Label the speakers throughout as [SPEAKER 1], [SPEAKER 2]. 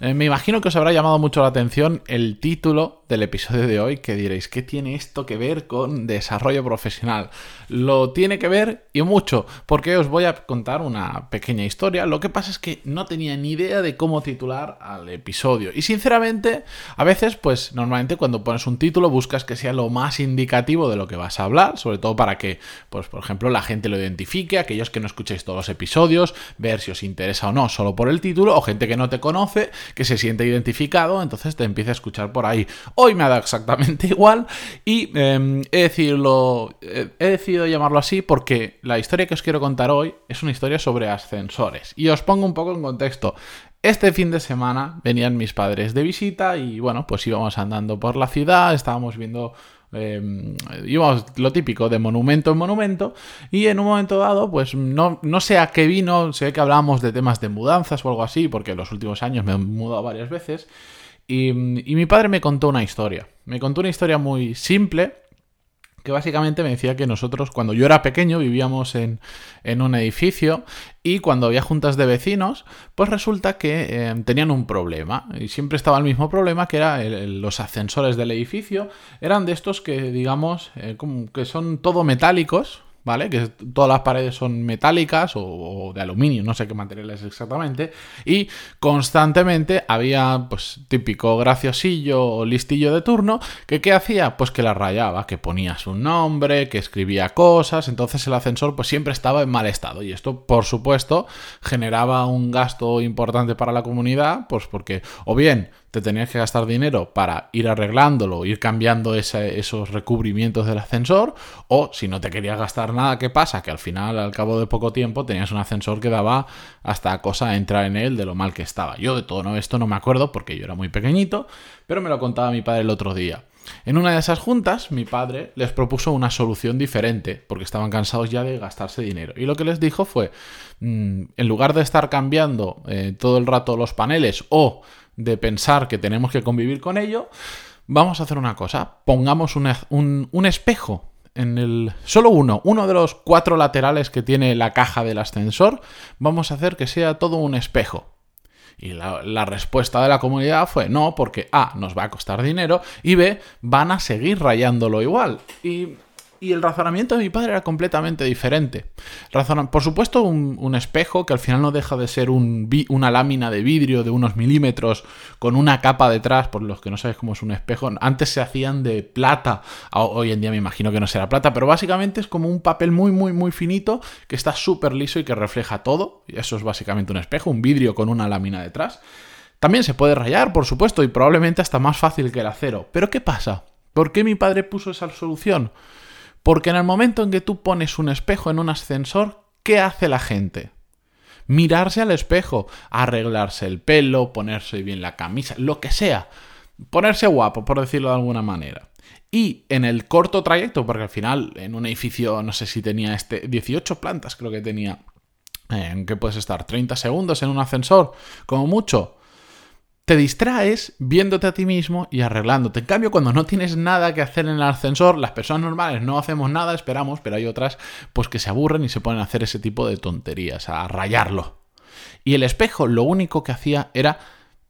[SPEAKER 1] Eh, me imagino que os habrá llamado mucho la atención el título del episodio de hoy, que diréis, ¿qué tiene esto que ver con desarrollo profesional? Lo tiene que ver y mucho, porque os voy a contar una pequeña historia. Lo que pasa es que no tenía ni idea de cómo titular al episodio. Y sinceramente, a veces, pues normalmente cuando pones un título buscas que sea lo más indicativo de lo que vas a hablar, sobre todo para que, pues por ejemplo, la gente lo identifique, aquellos que no escuchéis todos los episodios, ver si os interesa o no solo por el título, o gente que no te conoce, que se siente identificado, entonces te empieza a escuchar por ahí. Hoy me ha dado exactamente igual y em, he, decidido, he decidido llamarlo así porque la historia que os quiero contar hoy es una historia sobre ascensores. Y os pongo un poco en contexto. Este fin de semana venían mis padres de visita y bueno, pues íbamos andando por la ciudad, estábamos viendo eh, íbamos lo típico de monumento en monumento y en un momento dado pues no, no sé a qué vino, sé que hablábamos de temas de mudanzas o algo así porque en los últimos años me he mudado varias veces y, y mi padre me contó una historia, me contó una historia muy simple que básicamente me decía que nosotros cuando yo era pequeño vivíamos en, un edificio y cuando había juntas de vecinos, pues resulta que eh, tenían un problema. Y siempre estaba el mismo problema que era los ascensores del edificio, eran de estos que digamos eh, como que son todo metálicos, ¿vale? Que todas las paredes son metálicas o, de aluminio, no sé qué material es exactamente. Y constantemente había, pues, típico graciosillo o listillo de turno, que ¿qué hacía? Pues que la rayaba, que ponía su nombre, que escribía cosas, entonces el ascensor pues siempre estaba en mal estado. Y esto, por supuesto, generaba un gasto importante para la comunidad, pues porque, o bien, te tenías que gastar dinero para ir arreglándolo, ir cambiando esos recubrimientos del ascensor, o si no te querías gastar nada, ¿qué pasa? Que al final, al cabo de poco tiempo, tenías un ascensor que daba hasta cosa entrar en él de lo mal que estaba. Yo de todo esto no me acuerdo porque yo era muy pequeñito, pero me lo contaba mi padre el otro día. En una de esas juntas, mi padre les propuso una solución diferente, porque estaban cansados ya de gastarse dinero. Y lo que les dijo fue, mm, en lugar de estar cambiando eh, todo el rato los paneles o de pensar que tenemos que convivir con ello, vamos a hacer una cosa, pongamos un, un, espejo en el... Solo uno, uno de los cuatro laterales que tiene la caja del ascensor, vamos a hacer que sea todo un espejo. Y la, la, respuesta de la comunidad fue no, porque A, nos va a costar dinero y B, van a seguir rayándolo igual. Y y el razonamiento de mi padre era completamente diferente. por supuesto, un, espejo que al final no deja de ser una lámina de vidrio de unos milímetros con una capa detrás, por los que no sabes cómo es un espejo. Antes se hacían de plata, hoy en día me imagino que no será plata, pero básicamente es como un papel muy, muy, muy finito que está súper liso y que refleja todo. Y eso es básicamente un espejo, un vidrio con una lámina detrás. También se puede rayar, por supuesto, y probablemente hasta más fácil que el acero. Pero ¿qué pasa? ¿Por qué mi padre puso esa solución? Porque en el momento en que tú pones un espejo en un ascensor, ¿qué hace la gente? Mirarse al espejo, arreglarse el pelo, ponerse bien la camisa, lo que sea. Ponerse guapo, por decirlo de alguna manera. Y en el corto trayecto, porque al final en un edificio, no sé si tenía este, 18 plantas creo que tenía, en que puedes estar 30 segundos en un ascensor, como mucho te distraes viéndote a ti mismo y arreglándote. En cambio, cuando no tienes nada que hacer en el ascensor, las personas normales no hacemos nada, esperamos, pero hay otras pues que se aburren y se ponen a hacer ese tipo de tonterías, a rayarlo. Y el espejo lo único que hacía era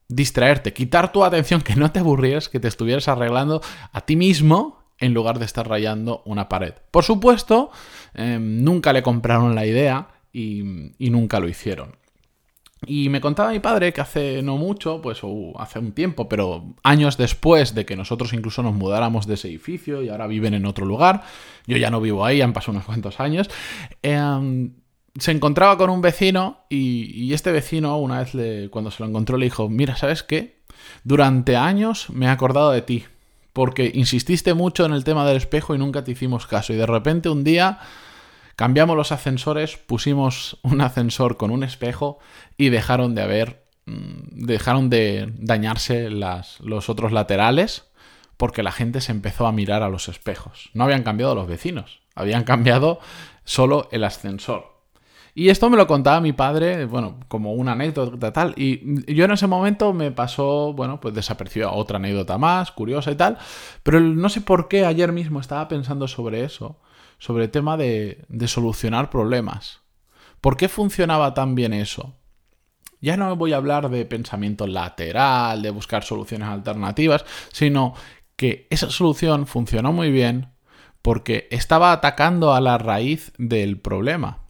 [SPEAKER 1] distraerte, quitar tu atención, que no te aburrieras, que te estuvieras arreglando a ti mismo en lugar de estar rayando una pared. Por supuesto, em, nunca le compraron la idea y, y nunca lo hicieron. Y me contaba mi padre que hace no mucho, pues hace un tiempo, pero años después de que nosotros incluso nos mudáramos de ese edificio y ahora viven en otro lugar, yo ya no vivo ahí, han pasado unos cuantos años, em, se encontraba con un vecino y, este vecino una vez le, cuando se lo encontró le dijo, mira, ¿sabes qué? Durante años me he acordado de ti, porque insististe mucho en el tema del espejo y nunca te hicimos caso y de repente un día Cambiamos los ascensores, pusimos un ascensor con un espejo y dejaron de haber mm, dejaron de dañarse las, los otros laterales porque la gente se empezó a mirar a los espejos. No habían cambiado los vecinos, habían cambiado solo el ascensor. Y esto me lo contaba mi padre, bueno, como una anécdota tal. Y yo en ese momento me pasó, bueno, pues desapareció otra anécdota más, curiosa y tal. Pero no sé por qué ayer mismo estaba pensando sobre eso, sobre el tema de, de solucionar problemas. ¿Por qué funcionaba tan bien eso? Ya no voy a hablar de pensamiento lateral, de buscar soluciones alternativas, sino que esa solución funcionó muy bien porque estaba atacando a la raíz del problema.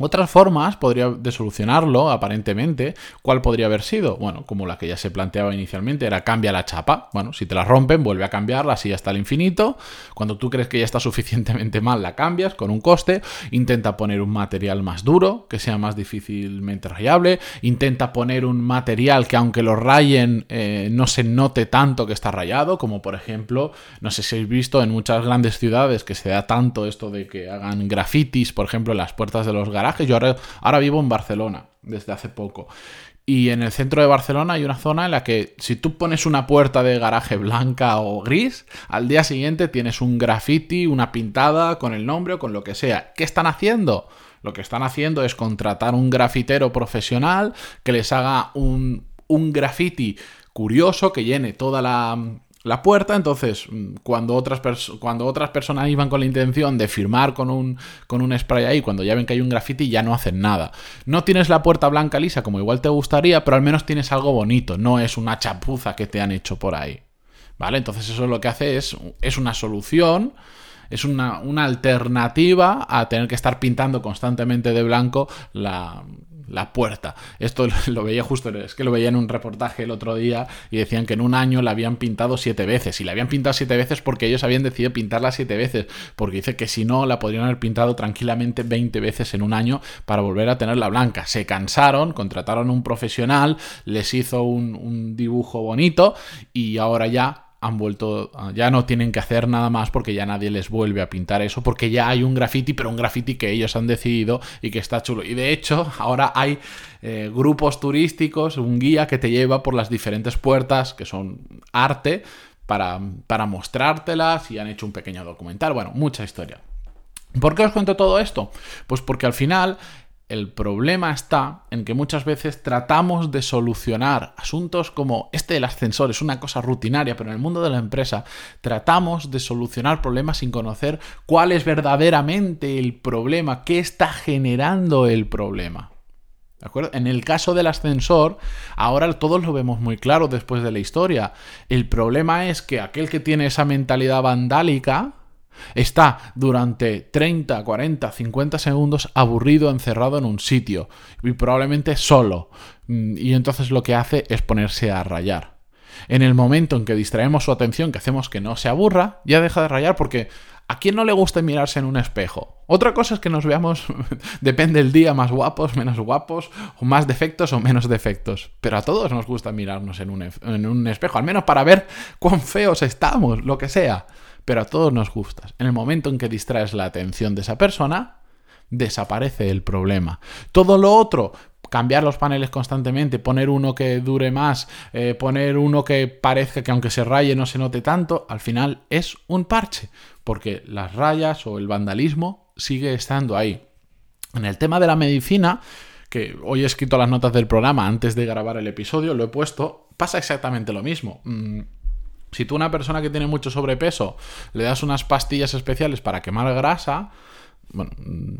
[SPEAKER 1] Otras formas podría de solucionarlo, aparentemente, ¿cuál podría haber sido? Bueno, como la que ya se planteaba inicialmente, era cambia la chapa. Bueno, si te la rompen, vuelve a cambiarla así hasta el infinito. Cuando tú crees que ya está suficientemente mal, la cambias con un coste. Intenta poner un material más duro, que sea más difícilmente rayable. Intenta poner un material que aunque lo rayen, eh, no se note tanto que está rayado, como por ejemplo, no sé si habéis visto en muchas grandes ciudades que se da tanto esto de que hagan grafitis, por ejemplo, en las puertas de los garajes yo ahora, vivo en Barcelona desde hace poco. Y en el centro de Barcelona hay una zona en la que si tú pones una puerta de garaje blanca o gris, al día siguiente tienes un graffiti, una pintada con el nombre o con lo que sea. ¿Qué están haciendo? Lo que están haciendo es contratar un grafitero profesional que les haga un, un graffiti curioso que llene toda la, la puerta, entonces mm, cuando otras, cuando otras personas iban con la intención de firmar con un, con un spray ahí, cuando ya ven que hay un graffiti ya no hacen nada. No tienes la puerta blanca lisa como igual te gustaría, pero al menos tienes algo bonito, no es una chapuza que te han hecho por ahí. ¿Vale? Entonces eso lo que hace es, es una solución es una, una, alternativa a tener que estar pintando constantemente de blanco la, la puerta. Esto lo veía justo, es que lo veía en un reportaje el otro día y decían que en un año la habían pintado siete veces. Y la habían pintado siete veces porque ellos habían decidido pintarla siete veces. Porque dice que si no, la podrían haber pintado tranquilamente 20 veces en un año para volver a tenerla blanca. Se cansaron, contrataron un profesional, les hizo un, un dibujo bonito y ahora ya han vuelto, ah, ya no tienen que hacer nada más porque ya nadie les vuelve a pintar eso, porque ya hay un graffiti, pero un graffiti que ellos han decidido y que está chulo. Y de hecho, ahora hay eh, grupos turísticos, un guía que te lleva por las diferentes puertas, que son arte, para, para mostrártelas y han hecho un pequeño documental. Bueno, mucha historia. ¿Por qué os cuento todo esto? Pues porque al final el problema está en que muchas veces tratamos de solucionar asuntos como este del ascensor, es una cosa rutinaria, pero en el mundo de la empresa tratamos de solucionar problemas sin conocer cuál es verdaderamente el problema, qué está generando el problema. ¿De acuerdo? En el caso del ascensor, ahora todos lo vemos muy claro después de la historia. El problema es que aquel que tiene esa mentalidad vandálica, Está durante 30, 40, 50 segundos aburrido, encerrado en un sitio y probablemente solo. Mm, y entonces lo que hace es ponerse a rayar. En el momento en que distraemos su atención, que hacemos que no se aburra, ya deja de rayar porque ¿a quién no le gusta mirarse en un espejo? Otra cosa es que nos veamos, depende del día, más guapos, menos guapos, o más defectos o menos defectos. Pero a todos nos gusta mirarnos en un, en un espejo, al menos para ver cuán feos estamos, lo que sea pero a todos nos gusta. En el momento en que distraes la atención de esa persona, desaparece el problema. Todo lo otro, cambiar los paneles constantemente, poner uno que dure más, eh, poner uno que parezca que aunque se raye no se note tanto, al final es un parche, porque las rayas o el vandalismo sigue estando ahí. En el tema de la medicina, que hoy he escrito las notas del programa antes de grabar el episodio, lo he puesto, pasa exactamente lo mismo. Mm, si tú a una persona que tiene mucho sobrepeso le das unas pastillas especiales para quemar grasa, bueno,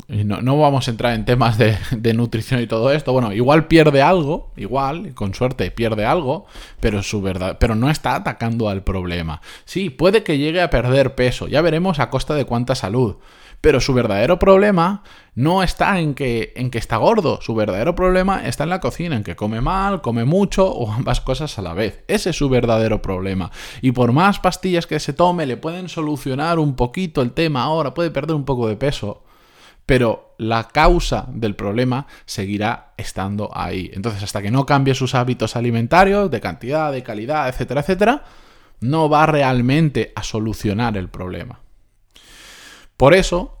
[SPEAKER 1] no, no, vamos a entrar en temas de, de, nutrición y todo esto. Bueno, igual pierde algo, igual, con suerte pierde algo, pero su verdad, pero no está atacando al problema. Sí, puede que llegue a perder peso, ya veremos a costa de cuánta salud. Pero su verdadero problema no está en que, en que está gordo, su verdadero problema está en la cocina, en que come mal, come mucho o ambas cosas a la vez. Ese es su verdadero problema. Y por más pastillas que se tome, le pueden solucionar un poquito el tema ahora, puede perder un poco de peso, pero la causa del problema seguirá estando ahí. Entonces, hasta que no cambie sus hábitos alimentarios, de cantidad, de calidad, etcétera, etcétera, no va realmente a solucionar el problema. Por eso,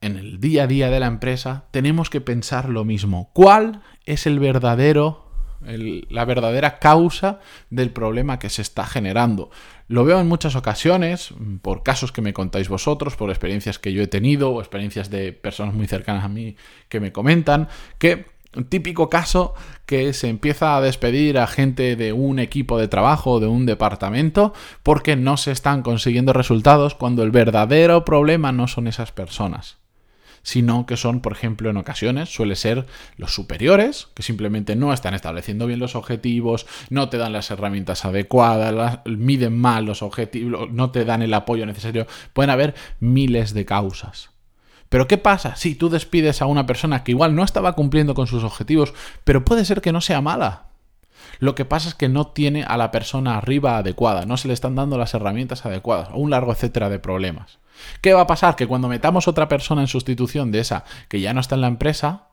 [SPEAKER 1] en el día a día de la empresa, tenemos que pensar lo mismo. ¿Cuál es el verdadero la verdadera causa del problema que se está generando. Lo veo en muchas ocasiones, por casos que me contáis vosotros, por experiencias que yo he tenido o experiencias de personas muy cercanas a mí que me comentan, que típico caso que se empieza a despedir a gente de un equipo de trabajo o de un departamento porque no se están consiguiendo resultados cuando el verdadero problema no son esas personas sino que son, por ejemplo, en ocasiones suele ser los superiores, que simplemente no están estableciendo bien los objetivos, no te dan las herramientas adecuadas, miden mal los objetivos, no te dan el apoyo necesario. Pueden haber miles de causas. Pero ¿qué pasa si tú despides a una persona que igual no estaba cumpliendo con sus objetivos, pero puede ser que no sea mala? Lo que pasa es que no tiene a la persona arriba adecuada, no se le están dando las herramientas adecuadas, un largo etcétera de problemas. ¿Qué va a pasar? Que cuando metamos otra persona en sustitución de esa que ya no está en la empresa,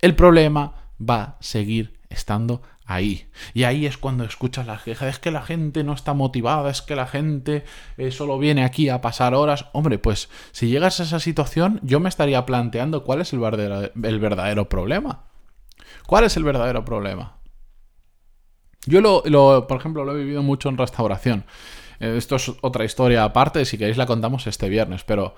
[SPEAKER 1] el problema va a seguir estando ahí. Y ahí es cuando escuchas las quejas, es que la gente no está motivada, es que la gente eh, solo viene aquí a pasar horas. Hombre, pues si llegas a esa situación, yo me estaría planteando cuál es el verdadero, el verdadero problema. ¿Cuál es el verdadero problema? Yo lo, por ejemplo, lo he vivido mucho en restauración. Eh, esto es otra historia aparte, si queréis la contamos este viernes, pero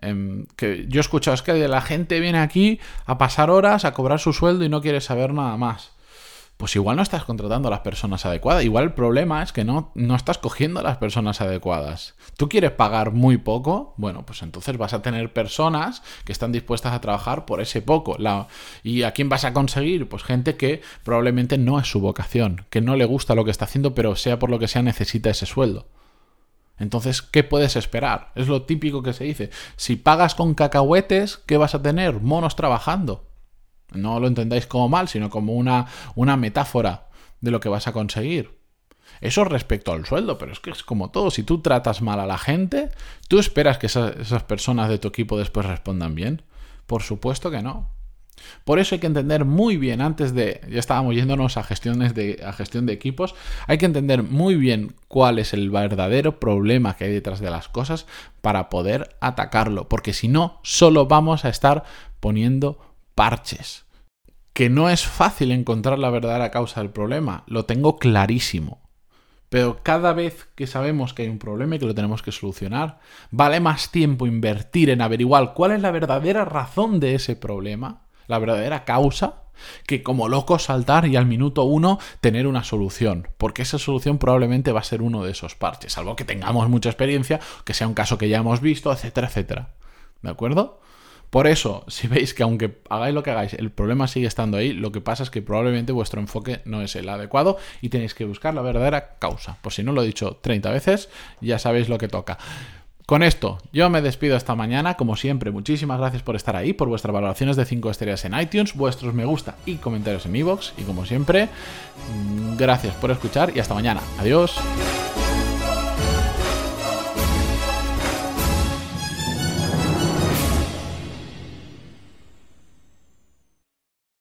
[SPEAKER 1] em, que yo he escuchado es que la gente viene aquí a pasar horas, a cobrar su sueldo y no quiere saber nada más pues igual no estás contratando a las personas adecuadas. Igual el problema es que no, no estás cogiendo a las personas adecuadas. ¿Tú quieres pagar muy poco? Bueno, pues entonces vas a tener personas que están dispuestas a trabajar por ese poco. ¿Y a quién vas a conseguir? Pues gente que probablemente no es su vocación, que no le gusta lo que está haciendo, pero sea por lo que sea necesita ese sueldo. Entonces, ¿qué puedes esperar? Es lo típico que se dice. Si pagas con cacahuetes, ¿qué vas a tener? Monos trabajando. No lo entendáis como mal, sino como una, una metáfora de lo que vas a conseguir. Eso respecto al sueldo, pero es que es como todo. Si tú tratas mal a la gente, ¿tú esperas que esas, personas de tu equipo después respondan bien? Por supuesto que no. Por eso hay que entender muy bien, antes de, ya estábamos yéndonos a, gestiones de, a gestión de equipos, hay que entender muy bien cuál es el verdadero problema que hay detrás de las cosas para poder atacarlo, porque si no, solo vamos a estar poniendo parches. Que no es fácil encontrar la verdadera causa del problema, lo tengo clarísimo. Pero cada vez que sabemos que hay un problema y que lo tenemos que solucionar, vale más tiempo invertir en averiguar cuál es la verdadera razón de ese problema, la verdadera causa, que como loco saltar y al minuto uno tener una solución, porque esa solución probablemente va a ser uno de esos parches, salvo que tengamos mucha experiencia, que sea un caso que ya hemos visto, etcétera, etcétera. ¿De acuerdo? Por eso, si veis que aunque hagáis lo que hagáis, el problema sigue estando ahí, lo que pasa es que probablemente vuestro enfoque no es el adecuado y tenéis que buscar la verdadera causa. Por si no lo he dicho 30 veces, ya sabéis lo que toca. Con esto, yo me despido esta mañana. Como siempre, muchísimas gracias por estar ahí, por vuestras valoraciones de 5 estrellas en iTunes, vuestros me gusta y comentarios en iVoox. Y como siempre, gracias por escuchar y hasta mañana. Adiós.